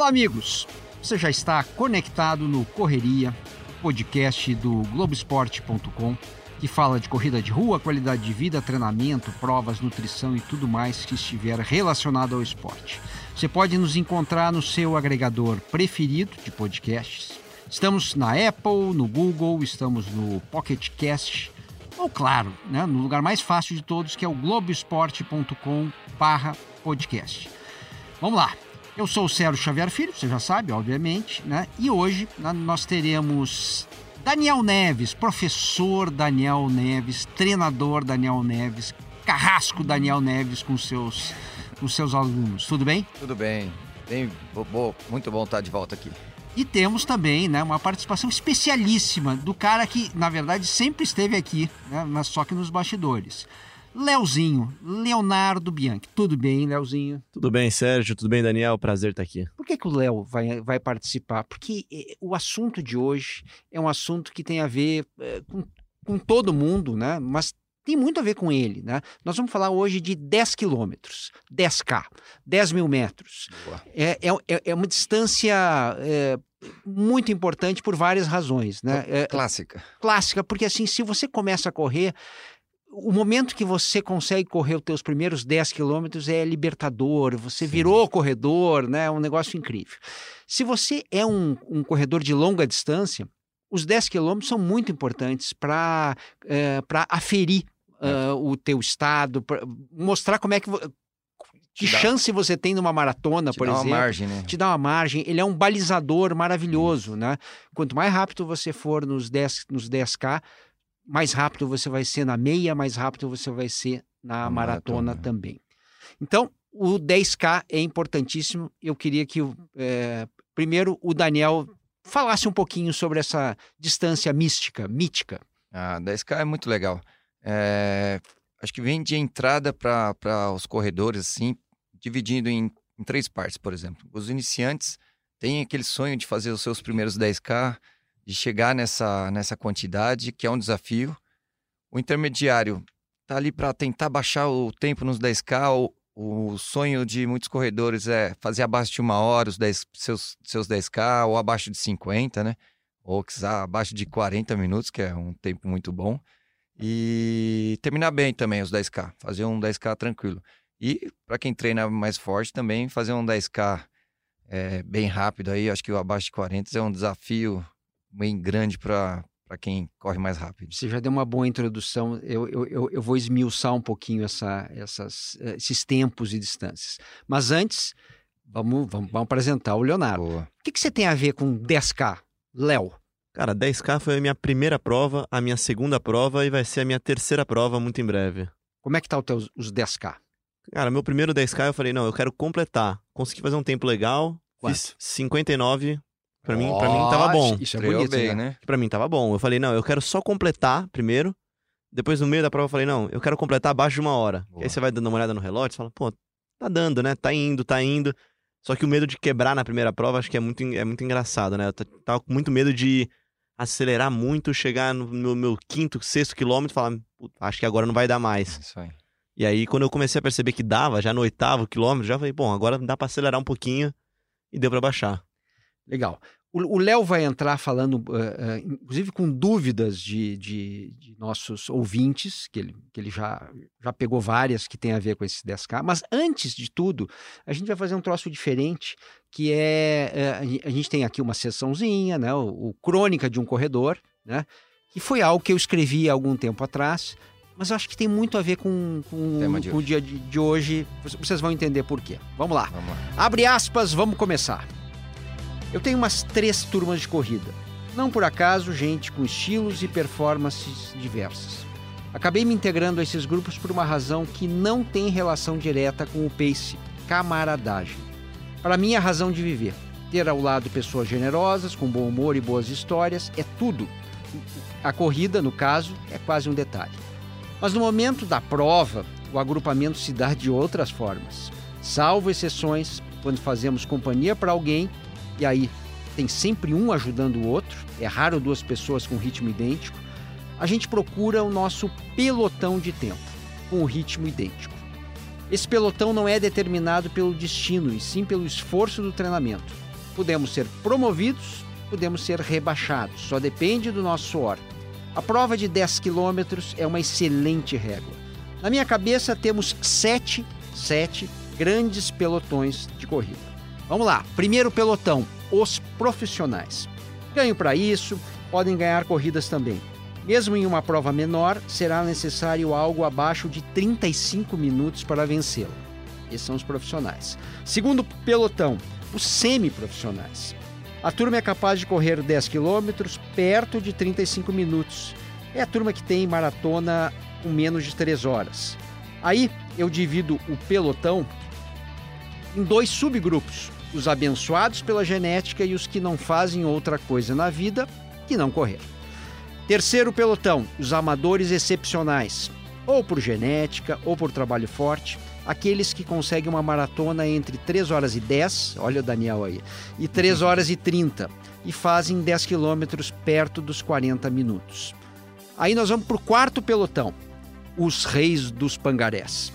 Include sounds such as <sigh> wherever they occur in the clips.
Olá, amigos! Você já está conectado no Correria, podcast do Globoesporte.com, que fala de corrida de rua, qualidade de vida, treinamento, provas, nutrição e tudo mais que estiver relacionado ao esporte. Você pode nos encontrar no seu agregador preferido de podcasts. Estamos na Apple, no Google, estamos no Pocket Cast, ou claro, né, no lugar mais fácil de todos, que é o globoesporte.com/podcast. Vamos lá! Eu sou o Sérgio Xavier Filho, você já sabe, obviamente, né? E hoje né, nós teremos Daniel Neves, professor Daniel Neves, treinador Daniel Neves, carrasco Daniel Neves com seus, com seus alunos. Tudo bem? Tudo bem. bem bo, muito bom estar de volta aqui. E temos também né, uma participação especialíssima do cara que, na verdade, sempre esteve aqui, né, mas só que nos bastidores. Leozinho, Leonardo Bianchi. Tudo bem, Leozinho? Tudo bem, Sérgio. Tudo bem, Daniel? Prazer estar aqui. Por que, que o Léo vai, vai participar? Porque eh, o assunto de hoje é um assunto que tem a ver eh, com, com todo mundo, né? Mas tem muito a ver com ele, né? Nós vamos falar hoje de 10 quilômetros, 10K, 10 mil metros. É, é, é, uma distância é, muito importante por várias razões, né? É, clássica. Clássica, porque assim, se você começa a correr, o momento que você consegue correr os teus primeiros 10 quilômetros é libertador, você Sim. virou corredor, né? É um negócio incrível. Se você é um, um corredor de longa distância, os 10 quilômetros são muito importantes para é, aferir é. uh, o teu estado, mostrar como é que que dá, chance você tem numa maratona, por exemplo. Te dá uma margem, né? Te dá uma margem. Ele é um balizador maravilhoso, né? Quanto mais rápido você for nos 10, nos 10K, mais rápido você vai ser na meia, mais rápido você vai ser na maratona, maratona, também. Então, o 10K é importantíssimo. Eu queria que, é, primeiro, o Daniel falasse um pouquinho sobre essa distância mística, mítica. Ah, 10K é muito legal. É, acho que vem de entrada para os corredores, assim, dividindo em, em três partes, por exemplo. Os iniciantes têm aquele sonho de fazer os seus primeiros 10K, de chegar nessa, nessa quantidade, que é um desafio. O intermediário está ali para tentar baixar o tempo nos 10K. O, o, sonho de muitos corredores é fazer abaixo de uma hora os 10, seus, seus 10K, ou abaixo de 50, né? Ou quiser abaixo de 40 minutos, que é um tempo muito bom. E terminar bem também os 10K, fazer um 10K tranquilo. E para quem treina mais forte também, fazer um 10K é, eh, bem rápido aí, acho que o abaixo de 40 é um desafio bem grande para para quem corre mais rápido. Você já deu uma boa introdução. Eu, eu, eu vou esmiuçar um pouquinho essa, essas, eh, esses tempos e distâncias. Mas antes, vamos, vamos, vamos apresentar o Leonardo. Boa. O que, que você tem a ver com 10K, Léo? Cara, 10K foi a minha primeira prova, a minha segunda prova e vai ser a minha terceira prova muito em breve. Como é que tá o teu, os 10K? Cara, meu primeiro 10K eu falei, não, eu quero completar. Consegui fazer um tempo legal, Quanto? fiz 59 Pra mim, pra mim tava bom. Isso é bonito, bem, né? né? Pra mim tava bom. Eu falei, não, eu quero só completar primeiro. Depois, no meio da prova, eu falei, não, eu quero completar abaixo de uma hora. Aí você vai dando uma olhada no relógio e fala, pô, tá dando, né? Tá indo, tá indo. Só que o medo de quebrar na primeira prova, acho que é muito, é muito engraçado, né? Eu tava com muito medo de acelerar muito, chegar no meu, meu quinto, sexto quilômetro e falar, acho que agora não vai dar mais. Isso aí. E aí, quando eu comecei a perceber que dava, já no oitavo quilômetro, já falei, bom, agora dá pra acelerar um pouquinho e deu para baixar. Legal. O Léo vai entrar falando, uh, uh, inclusive com dúvidas de, de, de, nossos ouvintes, que ele, que ele já, já pegou várias que tem a ver com esses 10K. Mas antes de tudo, a gente vai fazer um troço diferente, que é. Uh, a gente tem aqui uma sessãozinha, né? O, o, Crônica de um Corredor, né? Que foi algo que eu escrevi há algum tempo atrás, mas eu acho que tem muito a ver com, com, com o dia de, de hoje. Vocês vão entender por quê. Vamos lá. Vamos lá. Abre aspas, vamos começar. Eu tenho umas três turmas de corrida. Não por acaso, gente com estilos e performances diversas. Acabei me integrando a esses grupos por uma razão que não tem relação direta com o pace, camaradagem. Para mim, a razão de viver. Ter ao lado pessoas generosas, com bom humor e boas histórias, é tudo. A corrida, no caso, é quase um detalhe. Mas no momento da prova, o agrupamento se dá de outras formas. Salvo exceções, quando fazemos companhia para alguém e aí tem sempre um ajudando o outro, é raro duas pessoas com ritmo idêntico, a gente procura o nosso pelotão de tempo, com o ritmo idêntico. Esse pelotão não é determinado pelo destino, e sim pelo esforço do treinamento. Podemos ser promovidos, podemos ser rebaixados, só depende do nosso suor. A prova de 10 quilômetros é uma excelente régua. Na minha cabeça temos sete, sete grandes pelotões de corrida. Vamos lá, primeiro pelotão, os profissionais. Ganho para isso, podem ganhar corridas também. Mesmo em uma prova menor, será necessário algo abaixo de 35 minutos para vencê-la. Esses são os profissionais. Segundo pelotão, os semiprofissionais. A turma é capaz de correr 10 quilômetros perto de 35 minutos. É a turma que tem maratona com menos de 3 horas. Aí eu divido o pelotão em dois subgrupos: os abençoados pela genética e os que não fazem outra coisa na vida que não correr. Terceiro pelotão, os amadores excepcionais, ou por genética ou por trabalho forte, aqueles que conseguem uma maratona entre 3 horas e 10, olha o Daniel aí, e 3 horas e 30, e fazem 10 quilômetros perto dos 40 minutos. Aí nós vamos para o quarto pelotão, os reis dos pangarés.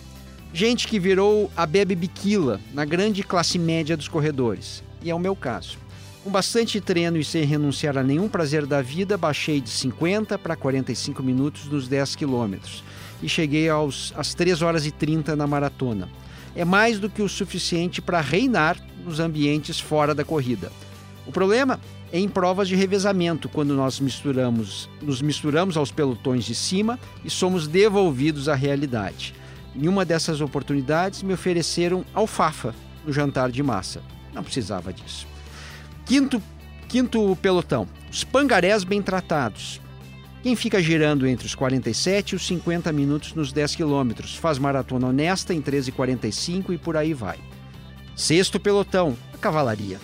Gente que virou a Bebe Biquila na grande classe média dos corredores, e é o meu caso. Com bastante treino e sem renunciar a nenhum prazer da vida, baixei de 50 para 45 minutos nos 10 quilômetros e cheguei aos, às 3 horas e 30 na maratona. É mais do que o suficiente para reinar nos ambientes fora da corrida. O problema é em provas de revezamento, quando nós misturamos, nos misturamos aos pelotões de cima e somos devolvidos à realidade. Em uma dessas oportunidades, me ofereceram alfafa no jantar de massa. Não precisava disso. Quinto, quinto pelotão, os pangarés bem tratados. Quem fica girando entre os 47 e os 50 minutos nos 10 quilômetros, faz maratona honesta em 13,45 e por aí vai. Sexto pelotão, a cavalaria.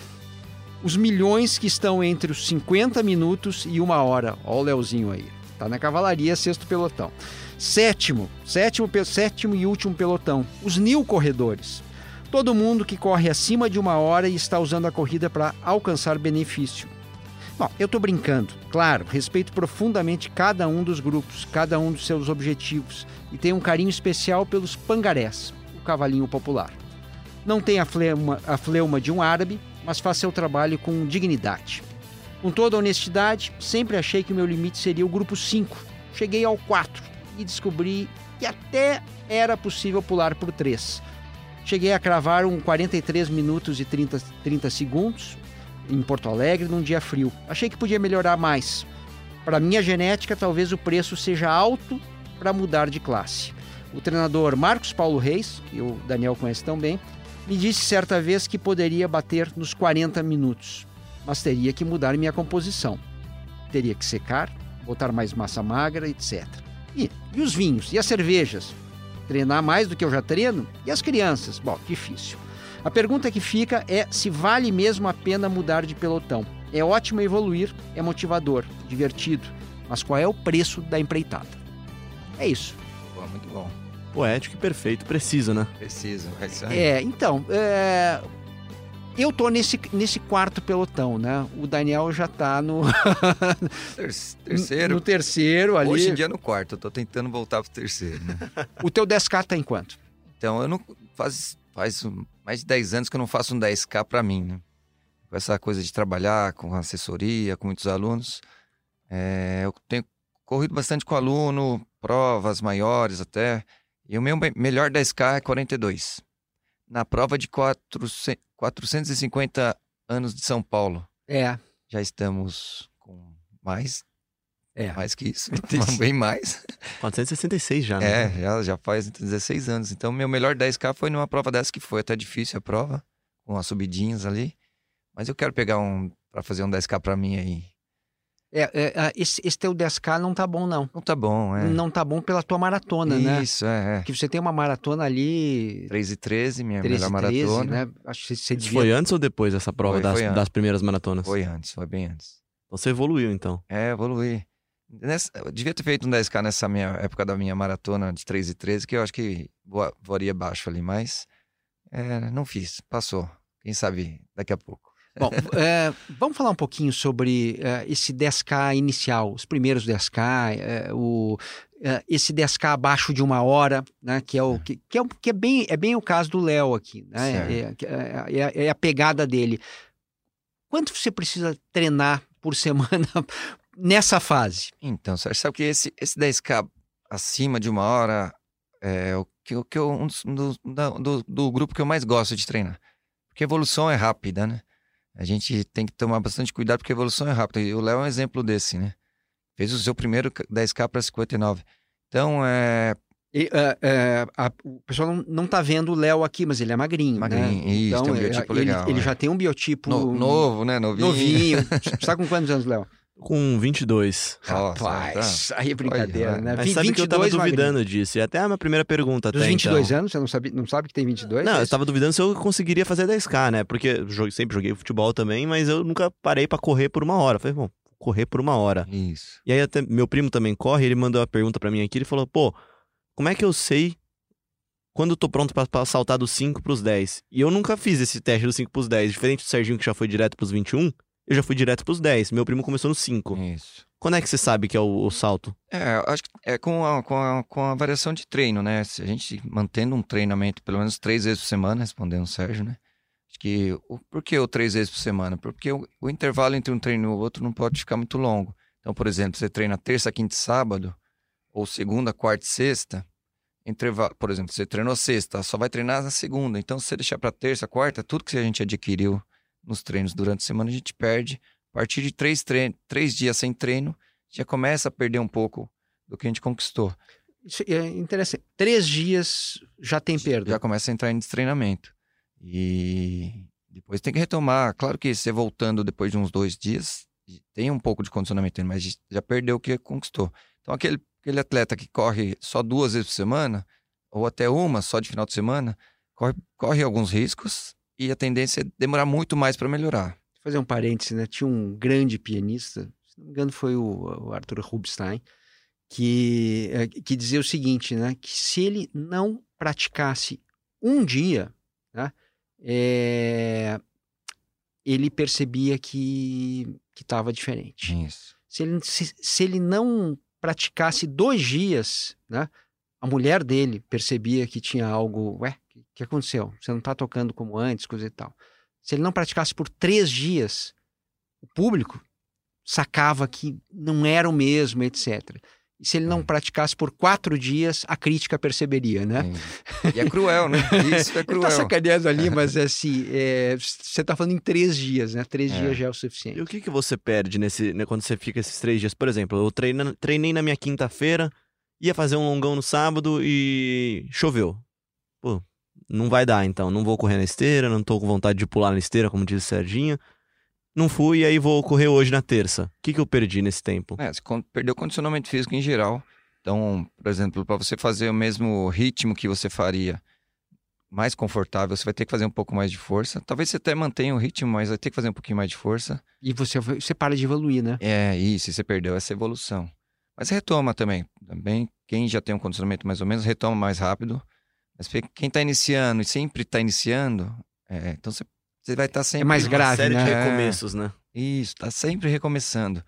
Os milhões que estão entre os 50 minutos e uma hora. Olha o Leozinho aí. Tá na cavalaria, sexto pelotão. Sétimo, sétimo, sétimo e último pelotão, os nil corredores. Todo mundo que corre acima de uma hora e está usando a corrida para alcançar benefício. Bom, eu estou brincando, claro, respeito profundamente cada um dos grupos, cada um dos seus objetivos e tenho um carinho especial pelos pangarés, o cavalinho popular. Não tem a fleuma, a fleuma de um árabe, mas faz seu trabalho com dignidade. Com toda honestidade, sempre achei que o meu limite seria o grupo 5. Cheguei ao 4 e descobri que até era possível pular por 3 Cheguei a cravar um 43 minutos e 30, 30 segundos em Porto Alegre num dia frio. Achei que podia melhorar mais. Para minha genética, talvez o preço seja alto para mudar de classe. O treinador Marcos Paulo Reis, que o Daniel conhece tão bem, me disse certa vez que poderia bater nos 40 minutos, mas teria que mudar minha composição. Teria que secar, botar mais massa magra, etc. E, e os vinhos? E as cervejas? treinar mais do que eu já treino? E as crianças? Bom, difícil. A pergunta que fica é se vale mesmo a pena mudar de pelotão. É ótimo evoluir, é motivador, divertido, mas qual é o preço da empreitada? É isso. Pô, muito bom. Poético e perfeito, preciso, né? Preciso, é É, então, é, eu tô nesse, nesse quarto pelotão, né? O Daniel já tá no. <laughs> terceiro. No terceiro ali. Hoje em dia no quarto, eu tô tentando voltar pro terceiro. Né? <laughs> o teu 10K tá em quanto? Então, eu não. Faz, faz mais de 10 anos que eu não faço um 10K para mim, né? Com essa coisa de trabalhar com assessoria, com muitos alunos. É, eu tenho corrido bastante com aluno, provas maiores até. E o meu melhor 10K é 42 na prova de 400, 450 anos de São Paulo. É. Já estamos com mais. É. Mais que isso. <laughs> Bem mais. 466 já, né? É, já, já faz 16 anos. Então, meu melhor 10K foi numa prova dessa que foi até difícil a prova, com as subidinhas ali. Mas eu quero pegar um para fazer um 10K para mim aí. É, é, é, esse, esse teu 10K não tá bom, não. Não tá bom, é. Não tá bom pela tua maratona, Isso, né? Isso, é, é. Que você tem uma maratona ali... 3 e 13, minha 13 melhor 13, maratona. Né? Acho que você devia... Foi antes ou depois dessa prova foi, das, foi das primeiras maratonas? Foi antes, foi bem antes. Então você evoluiu, então. É, evoluí. Nessa, eu devia ter feito um 10K nessa minha época da minha maratona de 3 e 13, que eu acho que voaria baixo ali, mas é, não fiz, passou. Quem sabe daqui a pouco. Bom, é, vamos falar um pouquinho sobre é, esse 10K inicial, os primeiros 10K. É, o, uh, esse 10K abaixo de uma hora, né? Que é o que, que, é, que é, bem, é bem o caso do Léo aqui, né? É, é, é, é, a pegada dele. Quanto você precisa treinar por <laughs> semana nessa fase? Então, Sérgio, sabe que esse, esse 10K acima de uma hora é o que, o que eu, um do, do, do grupo que eu mais gosto de treinar. Porque a evolução é rápida, né? A gente tem que tomar bastante cuidado porque a evolução é rápida. E o Léo é um exemplo desse, né? Fez o seu primeiro 10K para 59. Então, é. E, uh, uh, a, o pessoal não, não tá vendo o Léo aqui, mas ele é magrinho. Magrinho, né? isso, então, tem um biotipo ele, legal. Ele é. já tem um biotipo. No, novo, né? Novinho. Novinho. Você tá com quantos anos, Léo? Com 22. Nossa, Rapaz, tá. aí é brincadeira, Olha, né? Mas sabe que eu tava 22 duvidando magrinho. disso. E até a minha primeira pergunta Dos até 22 então. anos, você não sabe, não sabe que tem 22? Não, É eu tava duvidando se eu conseguiria fazer 10k, né? Porque eu joguei- sempre joguei futebol também, mas eu nunca parei pra correr por uma hora. Falei, bom, correr por uma hora. Isso. E aí até meu primo também corre, ele mandou uma pergunta pra mim aqui, ele falou, pô, como é que eu sei quando eu tô pronto pra, pra saltar dos 5 pros 10? E eu nunca fiz esse teste dos 5 pros 10. Diferente do Serginho que já foi direto pros 21, eu já fui direto pros 10. Meu primo começou no 5. Isso. Quando é que você sabe que é o, o salto? É, acho que é com a, com, a, com a variação de treino, né? Se a gente mantendo um treinamento pelo menos três vezes por semana, respondendo o Sérgio, né? Acho que. O, por que o três vezes por semana? Porque o, o intervalo entre um treino e o outro não pode ficar muito longo. Então, por exemplo, você treina terça, quinta e sábado, ou segunda, quarta e sexta. Intervalo, por exemplo, você treinou sexta, só vai treinar na segunda. Então, se você deixar para terça, quarta, tudo que a gente adquiriu nos treinos durante a semana, a gente perde. A partir de três, três dias sem treino, já começa a perder um pouco do que a gente conquistou. Isso é interessante. Três dias já tem perda. Já começa a entrar em destreinamento. E depois tem que retomar. Claro que você voltando depois de uns dois dias, tem um pouco de condicionamento, mas já perdeu o que conquistou. Então, aquele, aquele atleta que corre só duas vezes por semana, ou até uma só de final de semana, corre, corre alguns riscos e a tendência é demorar muito mais para melhorar. Vou fazer um parêntese, né? Tinha um grande pianista, se não me engano foi o, o Arthur Rubinstein, que, eh, que dizia o seguinte, né? Que se ele não praticasse um dia, né? eh, ele percebia que estava diferente. Isso. Se ele, se, se ele não praticasse dois dias, né? A mulher dele percebia que tinha algo, ué, o que aconteceu? Você não está tocando como antes, coisa e tal. Se ele não praticasse por três dias, o público sacava que não era o mesmo, etc. E se ele não É. praticasse por quatro dias, a crítica perceberia, né? E é cruel, né? <laughs> Isso é Ele cruel. tá sacaneando ali, <laughs> mas é assim, é, você tá falando em três dias, né? Três É. dias já é o E suficiente. o que, que você perde nesse, né, quando você fica esses três dias? Por exemplo, eu treinei na minha quinta-feira, ia fazer um longão no sábado e choveu. Não vai dar então. Não vou correr na esteira, não tô com vontade de pular na esteira, como diz o Serginho. Não fui e aí vou correr hoje na terça. O que, que eu perdi nesse tempo? É, você perdeu condicionamento físico em geral. Então, por exemplo, para você fazer o mesmo ritmo que você faria mais confortável, você vai ter que fazer um pouco mais de força. Talvez você até mantenha o ritmo, mas vai ter que fazer um pouquinho mais de força. E você, você para de evoluir, né? É isso, você perdeu essa evolução. Mas retoma também. Também, quem já tem um condicionamento mais ou menos, retoma mais rápido. Mas quem está iniciando e sempre está iniciando, é, então você, você vai estar sempre... É mais Uma grave, série de né? recomeços, né? Isso, tá sempre recomeçando.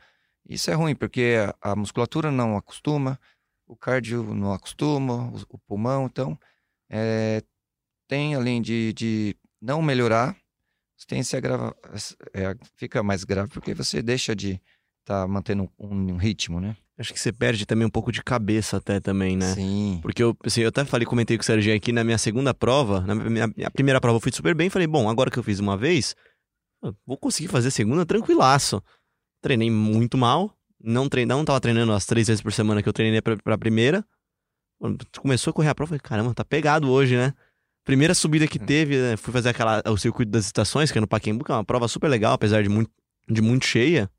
Isso é ruim, porque a, a musculatura não acostuma, o cardio não acostuma, o, o pulmão, então é, tem além de, de não melhorar, você tem se agrava, é, fica mais grave porque você deixa de estar tá mantendo um, um ritmo, né? Acho que você perde também um pouco de cabeça até também, né? Sim. Porque eu, assim, eu até falei, comentei com o Serginho aqui na minha segunda prova. Na minha, minha primeira prova eu fui super bem. Falei, bom, agora que eu fiz uma vez, vou conseguir fazer a segunda tranquilaço. Treinei muito mal. Não, trein, não tava treinando as três vezes por semana que eu treinei pra, pra primeira. Quando Começou a correr a prova, falei, caramba, tá pegado hoje, né? Primeira subida que teve, né, fui fazer aquela, o circuito das estações, que é no Paquembu, que é uma prova super legal, apesar de muito, de muito cheia.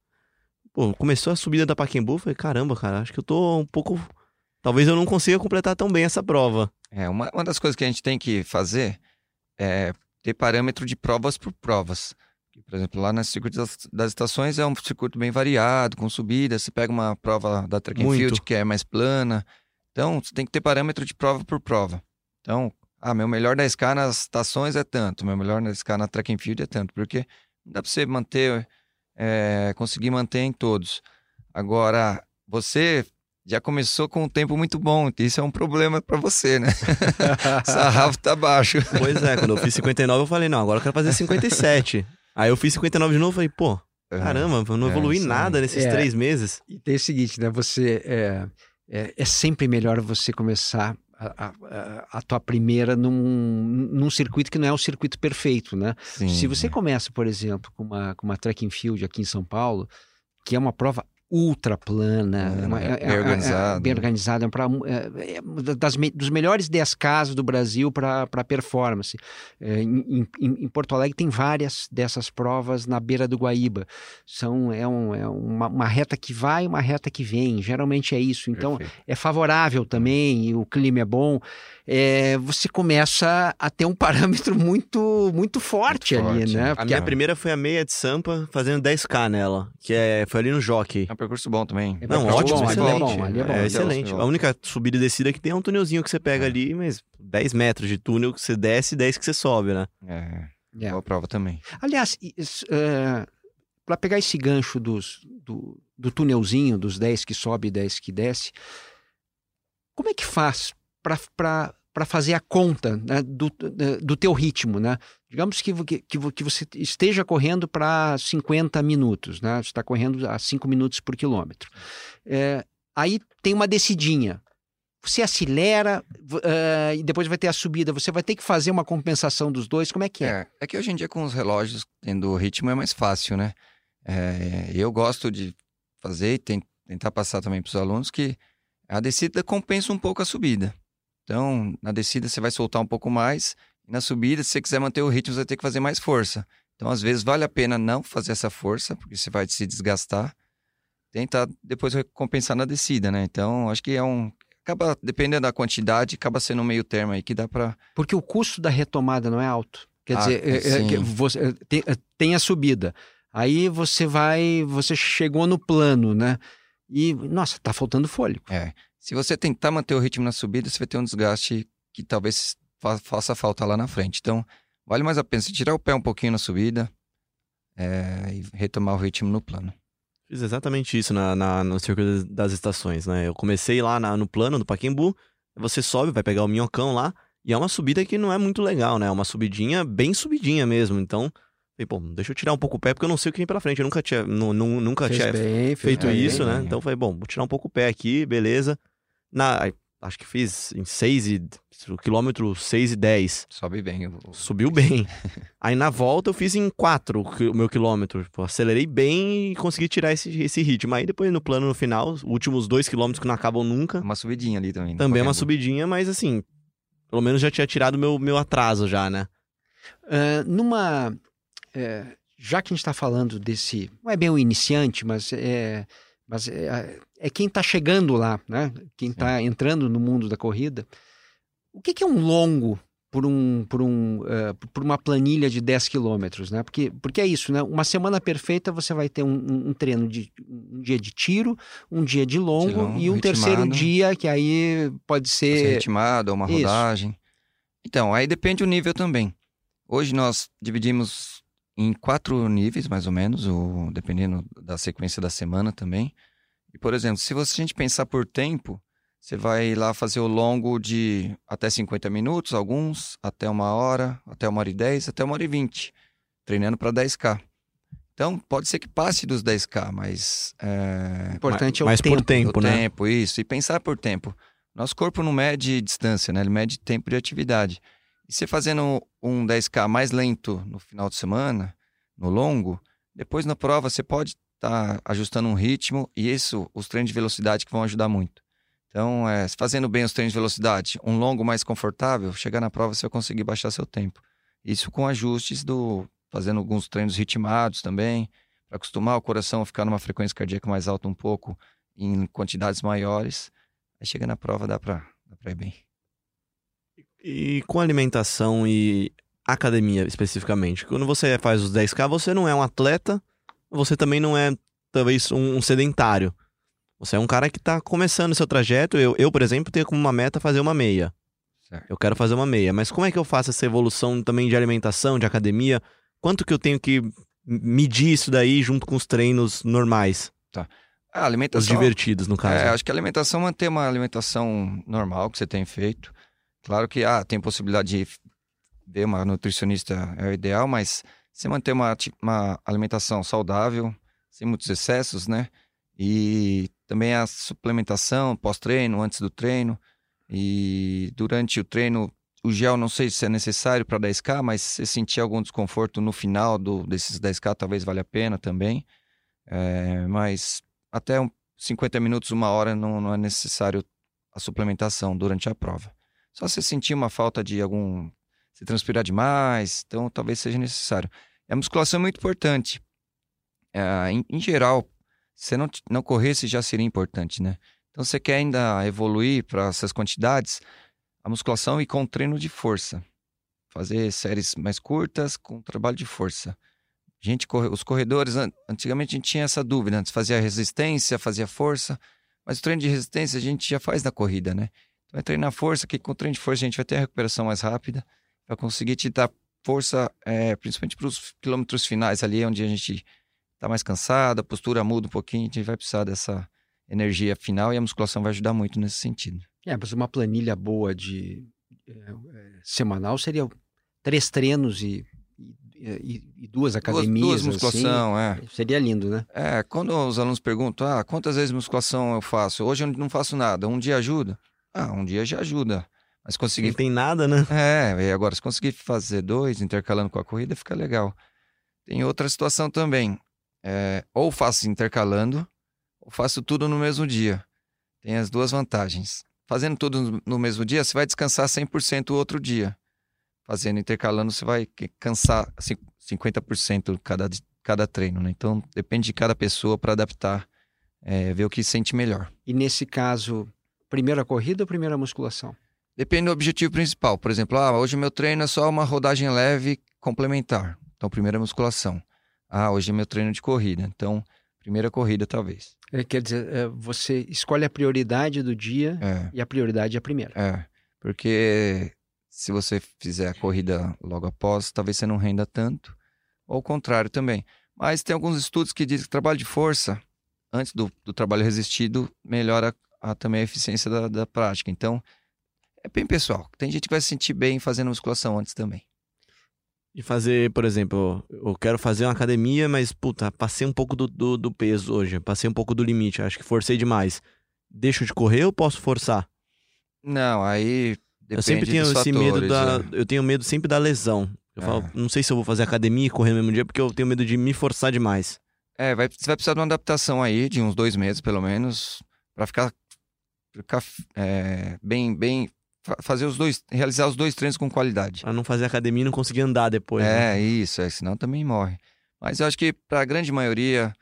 Pô, começou a subida da Paquembu, falei, caramba, cara, acho que eu tô um pouco. Talvez eu não consiga completar tão bem essa prova. É, uma, uma das coisas que a gente tem que fazer é ter parâmetro de provas por provas. Por exemplo, lá no circuito das, das estações é um circuito bem variado, com subidas. Você pega uma prova da track and Muito. field que é mais plana. Então, você tem que ter parâmetro de prova por prova. Então, ah, meu melhor 10K nas estações é tanto, meu melhor 10K na track and field é tanto, porque não dá para você manter, é, conseguir manter em todos. Agora, você já começou com um tempo muito bom. Isso é um problema para você, né? <laughs> Sarrafo tá baixo. Pois é, quando eu fiz 59, eu falei, não, agora eu quero fazer 57. Aí eu fiz 59 de novo e falei, pô, caramba, eu não É, evolui isso nada nesses É. três meses. E tem o seguinte, né? Você é, é, é sempre melhor você começar a, a- a- tua primeira num, num circuito que não é o circuito perfeito, né? Sim, Se você começa, por exemplo, com uma, com uma track and field aqui em São Paulo, que é uma prova ultra plana, Plana, é uma- é bem organizada. bem organizada, é pra- é- é das dos melhores 10 casos do Brasil para performance. É, em, em- em Porto Alegre tem várias dessas provas na beira do Guaíba. São, é um- é uma, uma reta que vai e uma reta que vem. Geralmente é isso. Então, Perfeito. é favorável também, e o clima é bom, é, você começa a ter um <laughs> parâmetro muito muito forte Muito ali, forte, né? né? A Porque minha a- primeira foi a meia de Sampa, fazendo 10k nela, que é, foi ali no Jockey. É um percurso bom também. É Não, percurso ótimo, bom, ali é excelente. bom, ali é bom. É excelente. A única subida e descida que tem é um túnelzinho que você pega É. ali, mas 10 metros de túnel que você desce e 10 que você sobe, né? É, É. boa prova também. Aliás, para pegar esse gancho dos, do, do túnelzinho, dos 10 que sobe e 10 que desce, como é que faz para fazer a conta né, do, do teu ritmo, né? Digamos que, que, que você esteja correndo para 50 minutos, né? Você está correndo a 5 minutos por quilômetro. É, aí tem uma descidinha. Você acelera eh, e depois vai ter a subida. Você vai ter que fazer uma compensação dos dois. Como é que é? É, é que hoje em dia com os relógios tendo ritmo é mais fácil, né? É, eu gosto de fazer e ten- tentar passar também para os alunos que a descida compensa um pouco a subida. Então, na descida você vai soltar um pouco mais, na subida, se você quiser manter o ritmo, você vai ter que fazer mais força. Então, às vezes, vale a pena não fazer essa força, porque você vai se desgastar. Tentar depois recompensar na descida, né? Então, acho que é um. Acaba, dependendo da quantidade, acaba sendo um meio termo aí que dá para Porque o custo da retomada não é alto. Quer Ah, dizer, é- é você, é, tem, é, tem a subida. Aí você vai, você chegou no plano, né? E, nossa, tá faltando fôlego. É. Se você tentar manter o ritmo na subida, você vai ter um desgaste que talvez fa- faça falta lá na frente. Então, vale mais a pena você tirar o pé um pouquinho na subida é, e retomar o ritmo no plano. Fiz exatamente isso na, na- no circuito das estações, né? Eu comecei lá na- no plano do Paquembu, você sobe, vai pegar o minhocão lá, e é uma subida que não é muito legal, né? É uma subidinha, bem subidinha mesmo. Então, falei, pô, deixa eu tirar um pouco o pé, porque eu não sei o que vem pela frente. Eu nunca tinha, nu- nu- nunca Fez tinha bem, feito bem. isso, né? bem. Então, falei, bom, vou tirar um pouco o pé aqui, beleza. Na, aí, acho que fiz em 6 e... o quilômetro 6 e 10. Sobe bem. Subiu bem. Aí na volta eu fiz em 4 o meu quilômetro. Tipo, acelerei bem e consegui tirar esse, esse ritmo. Aí depois no plano no final, os últimos dois quilômetros que não acabam nunca. Uma subidinha ali também. Também uma subidinha, mas assim, pelo menos já tinha tirado meu, meu atraso já, né? Ah, numa. é, já que a gente está falando desse. Não é bem o iniciante, mas é. Mas é, é quem está chegando lá, né? Quem está entrando no mundo da corrida. O que, que é um longo por, um, por, um, eh, por uma planilha de 10 quilômetros, né? Porque, porque é isso, né? Uma semana perfeita você vai ter um, um- um treino de um dia de tiro, um dia de longo, De longo, e um terceiro ritmado. dia que aí pode ser ser. ritmado ou uma Isso. rodagem. Então, aí depende do nível também. Hoje nós dividimos em quatro níveis, mais ou menos, o, dependendo da sequência da semana também. E, por exemplo, se você, a gente pensar por tempo, você vai lá fazer o longo de até 50 minutos, alguns, até uma hora, até uma hora e 10, até uma hora e 20, treinando para 10K. Então, pode ser que passe dos 10K, mas é, importante é o mas tempo. por tempo, o né? tempo, isso. E pensar por tempo. Nosso corpo não mede distância, né? Ele mede tempo de atividade. E você fazendo um 10K mais lento no final de semana, no longo, depois na prova você pode estar ajustando um ritmo e isso, os treinos de velocidade que vão ajudar muito. Então, é, fazendo bem os treinos de velocidade, um longo mais confortável, chegar na prova você vai conseguir baixar seu tempo. Isso com ajustes do. fazendo alguns treinos ritmados também, para acostumar o coração a ficar numa frequência cardíaca mais alta um pouco, em quantidades maiores. Aí chega na prova, dá pra, dá ir bem. E com alimentação e academia especificamente, quando você faz os 10K, você não é um atleta, você também não é, talvez, um, um sedentário. Você é um cara que tá começando seu trajeto. Eu, eu, por exemplo, tenho como uma meta fazer uma meia. Certo. Eu quero fazer uma meia. Mas como é que eu faço essa evolução também de alimentação, de academia? Quanto que eu tenho que medir isso daí junto com os treinos normais? A alimentação. Os divertidos, no caso. É, acho que a alimentação manter uma alimentação normal que você tem feito. Claro que ah, tem possibilidade de ver uma nutricionista é o ideal, mas você manter uma, uma alimentação saudável, sem muitos excessos, né? E também a suplementação pós-treino, antes do treino. E durante o treino, o gel não sei se é necessário para 10K, mas se sentir algum desconforto no final do, desses 10K, talvez valha a pena também. É, mas até 50 minutos, uma hora, não, não é necessário a suplementação durante a prova. Só se sentir uma falta de algum. se transpirar demais, então talvez seja necessário. A musculação é muito importante. É, em, em, geral, se não, não corresse já seria importante, né? Então, você quer ainda evoluir para essas quantidades, a musculação e com treino de força. Fazer séries mais curtas com trabalho de força gente, os corredores, antigamente a gente tinha essa dúvida, antes fazia resistência, fazia força, mas o treino de resistência a gente já faz na corrida, né? É treinar força, que com o treino de força a gente vai ter a recuperação mais rápida, vai conseguir te dar força, é, principalmente para os quilômetros finais ali, onde a gente está mais cansado, a postura muda um pouquinho, a gente vai precisar dessa energia final e a musculação vai ajudar muito nesse sentido. É, mas uma planilha boa de é, é, semanal seria três treinos e e, e duas academias. Duas, duas musculação, assim, é. Seria lindo, né? É, quando os alunos perguntam, ah, quantas vezes musculação eu faço? Hoje eu não faço nada, um dia ajuda? Ah, um dia já ajuda. Mas conseguir. Não tem nada, né? <laughs> É, e agora se conseguir fazer dois, intercalando com a corrida, fica legal. Tem outra situação também. É, ou faço intercalando, ou faço tudo no mesmo dia. Tem as duas vantagens. Fazendo tudo no mesmo dia, você vai descansar 100% o outro dia fazendo, intercalando, você vai cansar 50% cada, cada treino, né? Então, depende de cada pessoa para adaptar, é, ver o que sente melhor. E nesse caso, primeira corrida ou primeira musculação? Depende do objetivo principal. Por exemplo, ah, hoje meu treino é só uma rodagem leve complementar. Então, primeira musculação. Ah, hoje é meu treino de corrida. Então, primeira corrida, talvez. É, quer dizer, é, você escolhe a prioridade do dia é. e a prioridade é a primeira. É, porque se você fizer a corrida logo após, talvez você não renda tanto. Ou o contrário também. Mas tem alguns estudos que dizem que trabalho de força, antes do, do trabalho resistido, melhora a, também a eficiência da, da, prática. Então, é bem pessoal. Tem gente que vai se sentir bem fazendo musculação antes também. E fazer, por exemplo, eu quero fazer uma academia, mas, puta, passei um pouco do, do, do peso hoje, passei um pouco do limite, acho que forcei demais. Deixo de correr ou posso forçar? Não, aí eu sempre tenho esse fatores, medo da. é. Eu tenho medo sempre da lesão. Eu É. falo, não sei se eu vou fazer academia e correr no mesmo dia, porque eu tenho medo de me forçar demais. É, vai, você vai precisar de uma adaptação aí, de uns dois meses pelo menos, para ficar é, bem, bem. fa- Fazer os dois, realizar os dois treinos com qualidade. Pra não fazer academia e não conseguir andar depois. né? É, isso, é, senão também morre. Mas eu acho que para a grande maioria,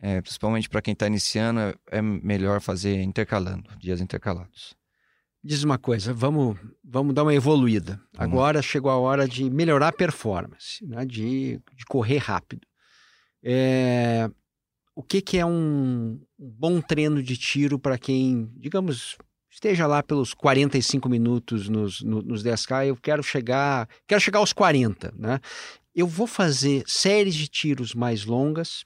é, principalmente para quem está iniciando, é, é melhor fazer intercalando, dias intercalados. Diz uma coisa, vamos, vamos dar uma evoluída. Agora chegou a hora de melhorar a performance, né? de, de correr rápido. É, o que, que é um bom treino de tiro para quem, digamos, esteja lá pelos 45 minutos nos, no, nos 10K, eu quero chegar, quero chegar aos 40, né? Eu vou fazer séries de tiros mais longas,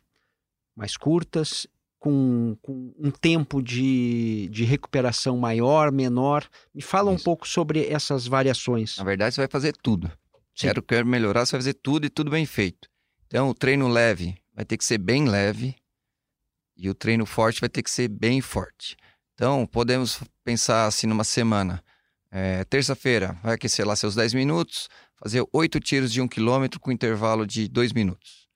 mais curtas, com, com um tempo de, de recuperação maior, menor. Me fala um Isso. pouco sobre essas variações. Na verdade, você vai fazer tudo. Sim. Quero, quero melhorar, você vai fazer tudo e tudo bem feito. Então, o treino leve vai ter que ser bem leve e o treino forte vai ter que ser bem forte. Então, podemos pensar assim numa semana. É, Terça-feira, vai aquecer lá seus 10 minutos, fazer oito tiros de um quilômetro com intervalo de dois minutos.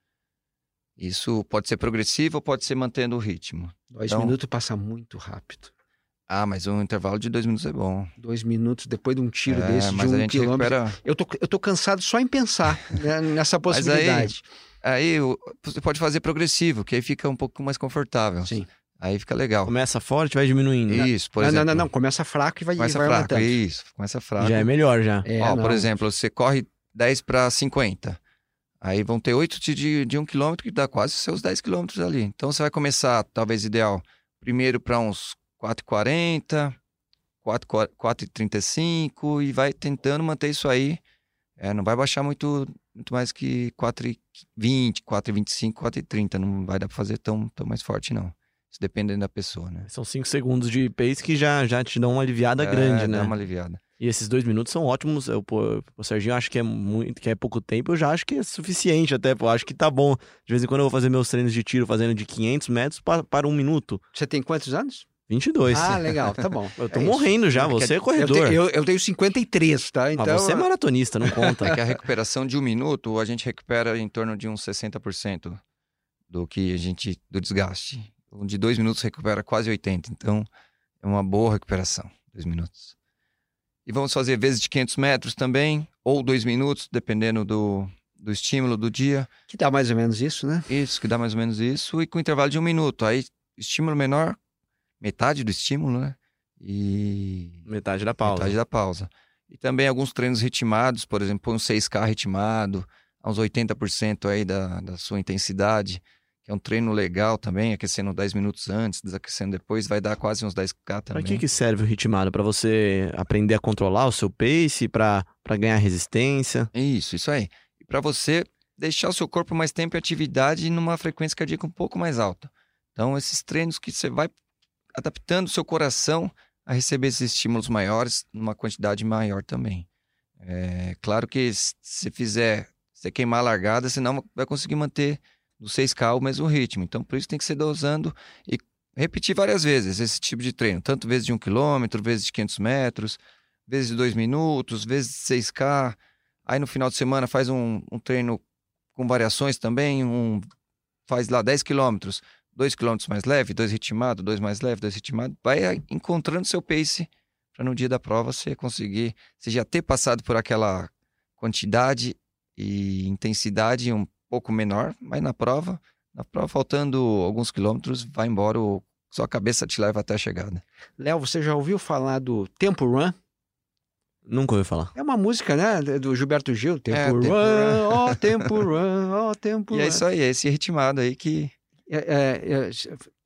Isso pode ser progressivo ou pode ser mantendo o ritmo. Dois Então- minutos passa muito rápido. Ah, mas um intervalo de dois minutos é bom. Dois minutos depois de um tiro É, desse de um quilômetro. recupera Eu, tô, eu tô cansado só em pensar né, nessa <laughs> Mas aí- possibilidade. Aí você pode fazer progressivo, que aí fica um pouco mais confortável. Sim. Aí fica legal. Começa forte, vai diminuindo. Isso, por não, exemplo. não, não, não. Começa fraco e vai, Começa vai fraco, aumentando. isso. Começa fraco. Já é melhor já. É, Ó, por exemplo, você corre 10 para 50. Aí vão ter 8 de, de 1 km, que dá quase seus 10 km ali. Então você vai começar, talvez ideal, primeiro para uns 4,40, 4,35 e vai tentando manter isso aí. É, não vai baixar muito, muito mais que 4,20, 4,25, 4,30. Não vai dar para fazer tão, tão mais forte, não. Isso dependendo da pessoa, né? São cinco segundos de pace que já, já te dão uma aliviada É, grande, né? Dá uma aliviada. E esses dois minutos são ótimos. Eu, pô, o Serginho acho que é muito, que é pouco tempo, eu já acho que é suficiente até, pô. Acho que tá bom. De vez em quando eu vou fazer meus treinos de tiro fazendo de 500 metros pa- para um minuto. Você tem quantos anos? 22. Ah, legal, tá bom. <laughs> eu tô É isso. morrendo já, você é Eu, corredor. te- eu, eu tenho 53, tá? Então, Mas você é maratonista, não conta. <laughs> É que a recuperação de um minuto, a gente recupera em torno de uns 60% do que a gente. do desgaste. O De dois minutos recupera quase 80%. Então, é uma boa recuperação. Dois minutos. E vamos fazer vezes de 500 metros também, ou dois minutos, dependendo do, do estímulo do dia. que dá mais ou menos isso, né? Isso, que dá mais ou menos isso, e com intervalo de um minuto. Aí, estímulo menor, metade do estímulo, né? E Metade da pausa. metade da pausa. E também alguns treinos ritmados, por exemplo, um 6K ritmado, a uns 80% aí da, da sua intensidade, que é um treino legal também, aquecendo 10 minutos antes, desaquecendo depois, vai dar quase uns 10K Pra também. que, que serve o ritmado? Pra você aprender a controlar o seu pace, pra, pra ganhar resistência? Isso, isso aí. E para você deixar o seu corpo mais tempo em atividade e numa frequência cardíaca um pouco mais alta. Então, esses treinos que você vai adaptando seu coração a receber esses estímulos maiores numa quantidade maior também. É claro que se fizer, você queimar a largada, você não vai conseguir manter no 6K o mesmo ritmo. Então, por isso tem que ser dosando e repetir várias vezes esse tipo de treino. Tanto vezes de 1 km, vezes de 500 metros, vezes de 2 minutos, vezes de 6K. Aí no final de semana faz um, um treino com variações também, um, faz lá 10 quilômetros, 2 quilômetros mais leve, 2 ritmado, 2 mais leve, 2 ritmado. Vai aí encontrando seu pace para no dia da prova você conseguir, você já ter passado por aquela quantidade e intensidade um pouco menor, mas na prova, na prova faltando alguns quilômetros, vai embora, o, sua cabeça te leva até a chegada. Léo, você já ouviu falar do Tempo Run? Nunca ouvi falar. É uma música, né? Do Gilberto Gil. Tempo É, Run, Tempo ó, Tempo Run, ó, Tempo <laughs> E Run. é isso aí, é esse ritmado aí que É, é, é,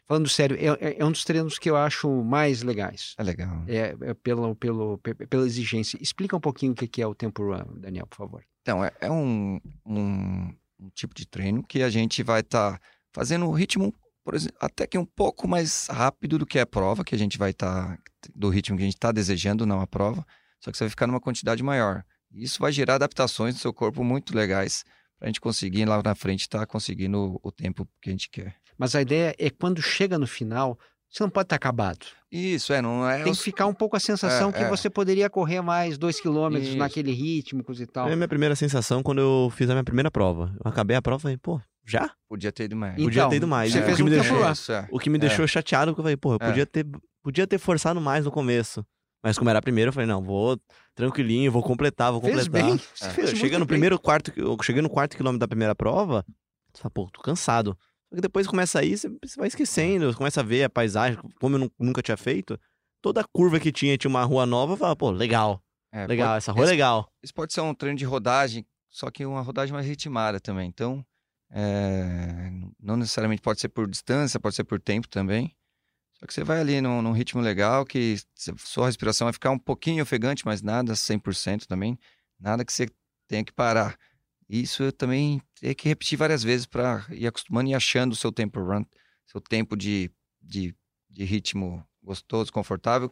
falando sério, é, é- é um dos treinos que eu acho mais legais. é legal. É, é pelo, pelo, pe- pela exigência. Explica um pouquinho o que é o Tempo Run, Daniel, por favor. Então, é, é um, um, um tipo de treino que a gente vai estar fazendo o ritmo, por exemplo, até que um pouco mais rápido do que a prova, que a gente vai estar, do ritmo que a gente está desejando, não a prova, só que você vai ficar numa quantidade maior. Isso vai gerar adaptações no seu corpo muito legais para a gente conseguir lá na frente estar conseguindo o, o tempo que a gente quer. Mas a ideia é quando chega no final, você não pode estar acabado. Isso, é, não é. Tem que ficar um pouco a sensação É, que é. você poderia correr mais dois quilômetros Isso. naquele ritmo, coisa e tal. É a minha primeira sensação quando eu fiz a minha primeira prova. Eu acabei a prova e falei, pô, já? Podia ter ido mais. Então, Podia ter ido mais. Você É, fez o que um me deixou- é. O que me É. deixou chateado, porque eu falei, pô, eu É. podia ter, podia ter forçado mais no começo. Mas como era a primeira, eu falei, não, vou tranquilinho, vou completar, vou Fez completar. bem. É. fez Chega no bem. primeiro quarto, eu cheguei no quarto quilômetro da primeira prova, você fala, pô, tô cansado. Só que depois começa a ir, você, vai esquecendo, você começa a ver a paisagem, como eu nu- nunca tinha feito. Toda curva que tinha, tinha uma rua nova, eu falava, pô, legal, É, legal, pode- essa rua é legal. Isso pode ser um treino de rodagem, só que uma rodagem mais ritmada também. Então, é, não necessariamente pode ser por distância, pode ser por tempo também. Só que você vai ali num, num ritmo legal, que sua respiração vai ficar um pouquinho ofegante, mas nada 100% também. Nada que você tenha que parar. Isso eu também tem que repetir várias vezes para ir acostumando e achando o seu tempo run, seu tempo de, de, de ritmo gostoso, confortável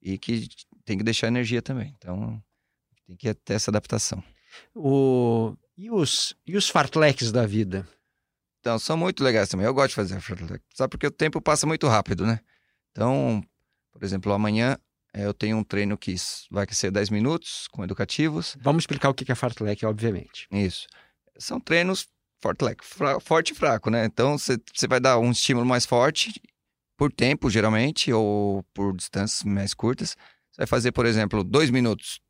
e que tem que deixar energia também. Então, tem que ter essa adaptação. O... E, os... e os fartleques da vida? Então, são muito legais também. Eu gosto de fazer fartlek. Sabe porque o tempo passa muito rápido, né? Então, por exemplo, amanhã eh, eu tenho um treino que vai ser 10 minutos com educativos. Vamos explicar o que é fartlek, obviamente. Isso. São treinos fartlek, forte e fraco, né? Então, você você vai dar um estímulo mais forte por tempo, geralmente, ou por distâncias mais curtas. Você vai fazer, por exemplo, dois minutos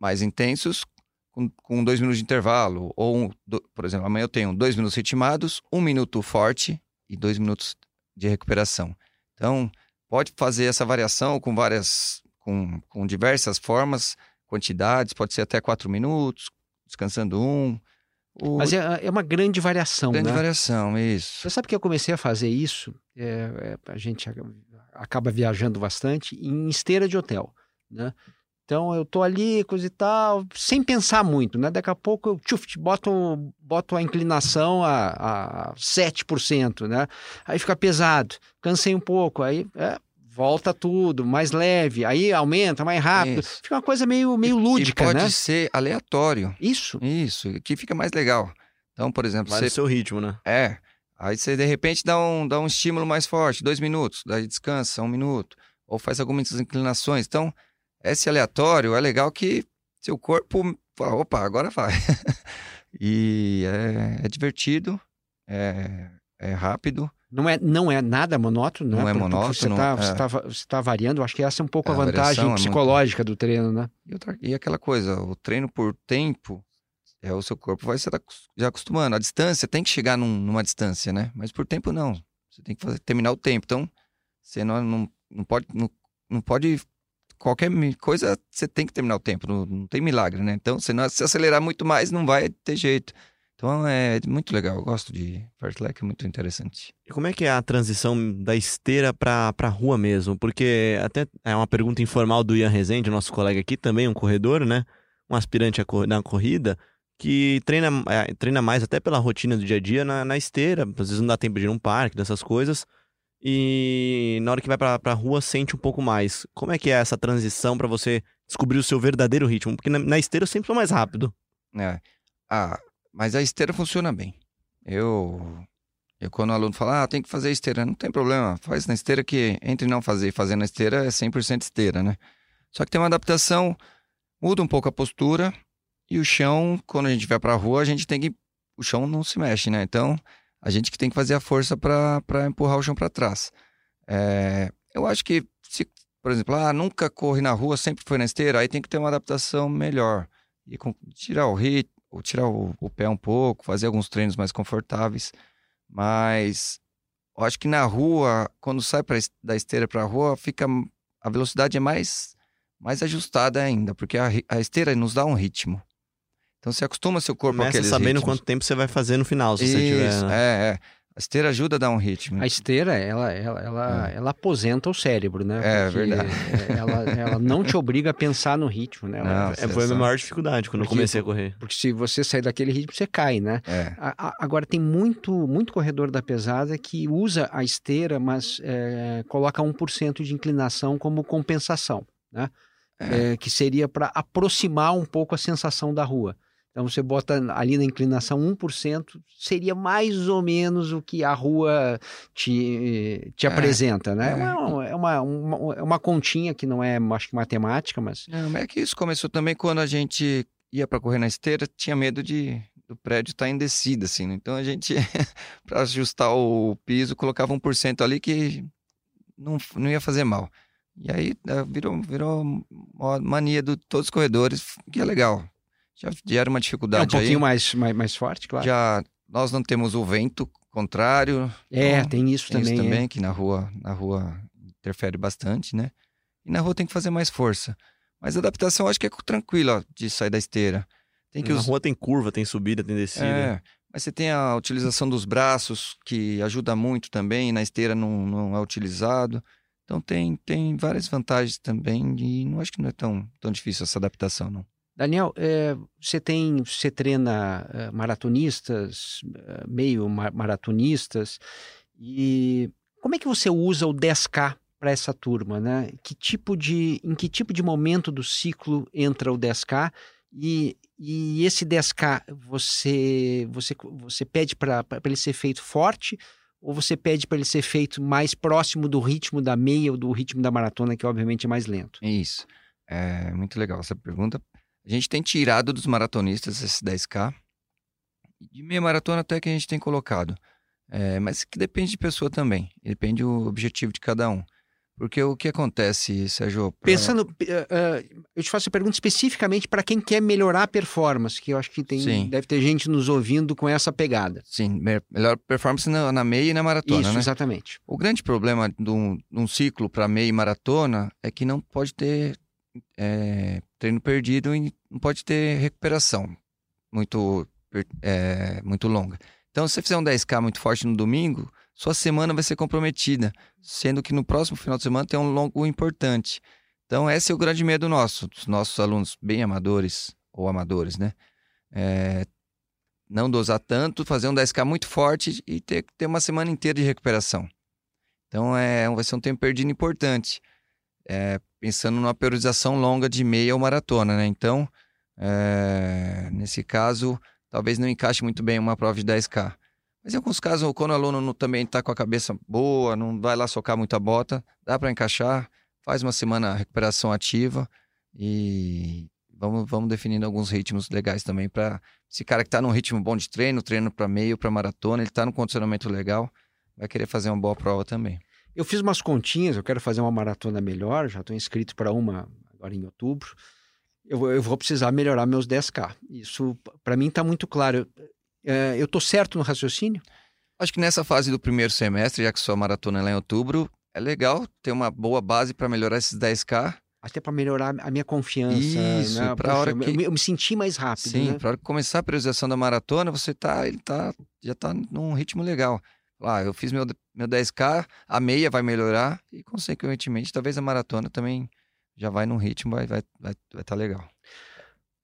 mais intensos com, com dois minutos de intervalo. Ou, um, do- por exemplo, amanhã eu tenho dois minutos ritmados, um minuto forte e dois minutos de recuperação. Então, pode fazer essa variação com várias, com, com diversas formas, quantidades, pode ser até quatro minutos, descansando um. O, Mas é, é uma grande variação, grande né? variação, isso. Você sabe que eu comecei a fazer isso? É, é, a gente acaba viajando bastante em esteira de hotel, né? Então eu tô ali, coisa e tal, sem pensar muito, né? Daqui a pouco eu tchuf, boto, boto a inclinação a, a 7%, né? Aí fica pesado, cansei um pouco, aí é, volta tudo, mais leve, aí aumenta mais rápido. Isso. Fica uma coisa meio, meio E lúdica, pode né? ser aleatório. Isso. Isso, que fica mais legal. Então, por exemplo, Vai você seu ritmo, né? É. Aí você de repente dá um, dá um estímulo mais forte, dois minutos, daí descansa, um minuto, ou faz algumas inclinações. Então, esse aleatório é legal que seu corpo fala, opa, agora vai. <laughs> e é, é divertido, é, é rápido. Não é, não é nada monótono, né? Não é Porque monótono, Você está é. tá, tá variando, acho que essa é um pouco É, a a vantagem é muito- psicológica do treino, né? E, outra, e aquela coisa, o treino por tempo, é o seu corpo vai se já acostumando. A distância tem que chegar num- numa distância, né? Mas por tempo não. Você tem que fazer- terminar o tempo. Então, você não, não, não pode. Não, não pode. Qualquer coisa, você tem que terminar o tempo. Não, não tem milagre, né? Então, se não se acelerar muito mais, não vai ter jeito. Então, é muito legal. Eu gosto de fartlek, é muito interessante. E como é que é a transição da esteira pra, pra rua mesmo? Porque até é uma pergunta informal do Ian Rezende, nosso colega aqui, também um corredor, né? Um aspirante a na corrida, que treina, é, treina mais até pela rotina do dia a dia na, na esteira. Às vezes não dá tempo de ir num parque, dessas coisas. E na hora que vai pra, pra rua, sente um pouco mais. Como é que é essa transição pra você descobrir o seu verdadeiro ritmo? Porque na, na esteira eu sempre sou mais rápido. É. Ah, mas a esteira funciona bem. Eu, eu quando o aluno fala, ah, tem que fazer esteira, não tem problema, faz na esteira que entre não fazer e fazer na esteira é 100% esteira, né? Só que tem uma adaptação, muda um pouco a postura e o chão, quando a gente vai pra rua, a gente tem que, o chão não se mexe, né? Então, a gente que tem que fazer a força para empurrar o chão para trás. É, eu acho que, se, por exemplo, ah, nunca corri na rua, sempre foi na esteira, aí tem que ter uma adaptação melhor. E com- tirar o ritmo, tirar o, o pé um pouco, fazer alguns treinos mais confortáveis. Mas eu acho que na rua, quando sai pra, da esteira para a rua, fica a velocidade é mais mais ajustada ainda, porque a, a esteira nos dá um ritmo. Então você acostuma seu corpo Começa àqueles sabendo ritmos. quanto tempo você vai fazer no final, se Isso, você tiver. né? é, é. A esteira ajuda a dar um ritmo. A esteira, ela, ela, ela, ela aposenta o cérebro, né? É, Porque, verdade. é, Ela, ela não te obriga a pensar no ritmo, né? Não, É, foi a minha maior dificuldade quando eu Porque- comecei a correr. Porque se você sair daquele ritmo, você cai, né? É. A- a- Agora, tem muito, muito corredor da pesada que usa a esteira, mas é, coloca 1% de inclinação como compensação, né? É. É, que seria para aproximar um pouco a sensação da rua. Então, você bota ali na inclinação 1%, seria mais ou menos o que a rua te, te É, apresenta, né? É, é. uma, é, uma, uma, é uma continha que não é, acho que matemática, mas Não, é que isso começou também quando a gente ia para correr na esteira, tinha medo de do prédio estar em descida, assim. né? Então a gente, <laughs> para ajustar o piso, colocava 1% ali que não, não ia fazer mal. E aí eh, virou, virou uma mania de todos os corredores, que é legal. Já, era uma é um dificuldade pouquinho aí. mais, mais, mais forte, claro. Já nós não temos o vento contrário, é, então, tem isso tem também. isso é. também, que na rua, na rua interfere bastante, né? E na rua tem que fazer mais força. Mas a adaptação acho que é tranquila de sair da esteira. Tem que Na us- rua tem curva, tem subida, tem descida. É, mas você tem a utilização dos braços, que ajuda muito também, na esteira não, não é utilizado. Então tem, tem várias vantagens também e não acho que não é tão, tão difícil essa adaptação, não. Daniel, é, você tem, você treina é, maratonistas, é, meio ma- maratonistas, e como é que você usa o 10K para essa turma, né? Que tipo de, em que tipo de momento do ciclo entra o 10K e, e esse 10K você, você, você pede para ele ser feito forte ou você pede para ele ser feito mais próximo do ritmo da meia ou do ritmo da maratona, que obviamente é mais lento? Isso. É muito legal essa pergunta. A gente tem tirado dos maratonistas esse 10K. De meia maratona até que a gente tem colocado. É, mas que depende de pessoa também. Depende do objetivo de cada um. Porque o que acontece, Sérgio? pra- Pensando, eh, eh, eu te faço a pergunta especificamente para quem quer melhorar a performance, que eu acho que tem, Sim. deve ter gente nos ouvindo com essa pegada. Sim, me- melhor performance na, na meia e na maratona, Isso, né? exatamente. O grande problema de um, de um ciclo para meia e maratona é que não pode ter é, treino perdido e não pode ter recuperação muito, é, muito longa. Então, se você fizer um 10K muito forte no domingo, sua semana vai ser comprometida, sendo que no próximo final de semana tem um longo importante. Então, esse é o grande medo nosso, dos nossos alunos bem amadores ou amadores, né? É, não dosar tanto, fazer um 10K muito forte e ter, ter uma semana inteira de recuperação. Então, é, vai ser um tempo perdido importante. É, pensando numa periodização longa de meia ou maratona, né? Então, é, nesse caso, talvez não encaixe muito bem uma prova de 10K. Mas em alguns casos, quando o aluno não, também está com a cabeça boa, não vai lá socar muita bota, dá para encaixar, faz uma semana recuperação ativa e vamos, vamos definindo alguns ritmos legais também para esse cara que está num ritmo bom de treino, treino para meio, para maratona, ele está num condicionamento legal, vai querer fazer uma boa prova também. Eu fiz umas continhas, eu quero fazer uma maratona melhor, já estou inscrito para uma agora em outubro. Eu, eu, vou precisar melhorar meus 10K. Isso, para mim, está muito claro. É, eu estou certo no raciocínio? Acho que nessa fase do primeiro semestre, já que sua maratona é lá em outubro, é legal ter uma boa base para melhorar esses 10K. Até para melhorar a minha confiança. Isso, né? para hora que... Eu, eu, me senti mais rápido. Sim, né? para começar a priorização da maratona, você tá, ele tá, já está num ritmo legal. Ah, eu fiz meu, meu 10K, a meia vai melhorar e, consequentemente, talvez a maratona também já vai num ritmo, vai estar vai, vai, vai tá legal.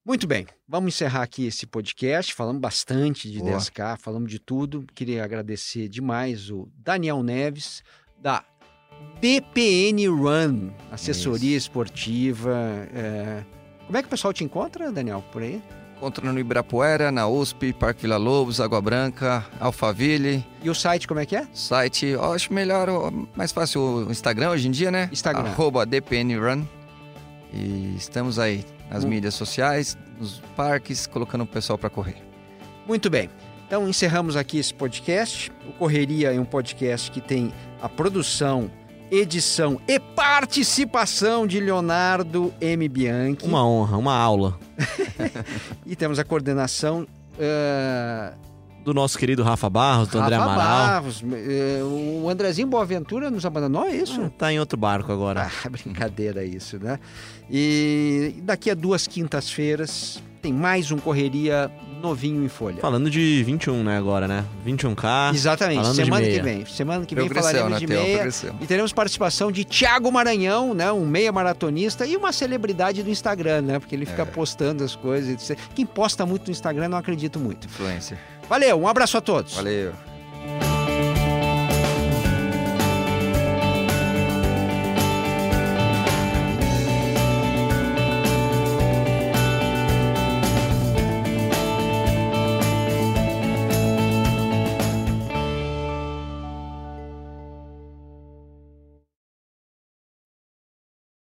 Muito bem, vamos encerrar aqui esse podcast. Falamos bastante de Boa. 10K, falamos de tudo. Queria agradecer demais o Daniel Neves, da DPN Run, assessoria Isso. esportiva. É... Como é que o pessoal te encontra, Daniel, por aí? Encontra no Ibirapuera, na USP, Parque Vila Lobos, Água Branca, Alphaville. E o site como é que é? Site, eu acho melhor, mais fácil o Instagram hoje em dia, né? Instagram. Arroba DPN Run. E estamos aí nas hum. mídias sociais, nos parques, colocando o pessoal para correr. Muito bem. Então encerramos aqui esse podcast. O Correria é um podcast que tem a produção, edição e participação de Leonardo M. Bianchi. Uma honra, uma aula. <laughs> e temos a coordenação uh, do nosso querido Rafa Barros, do Rafa André Amaral. Barros. Eh, o Andrezinho Boaventura nos abandonou, é isso? Ah, tá em outro barco agora. Ah, <laughs> brincadeira isso, né? E daqui a duas quintas-feiras tem mais um Correria novinho em folha. Falando de 21, né, agora, né? 21K. Exatamente, semana que vem. Semana que vem falaremos né, de meia. E teremos participação de Thiago Maranhão, né? Um meia maratonista e uma celebridade do Instagram, né? Porque ele fica é. postando as coisas. Quem posta muito no Instagram, não acredito muito. Influencer. Valeu, um abraço a todos. Valeu.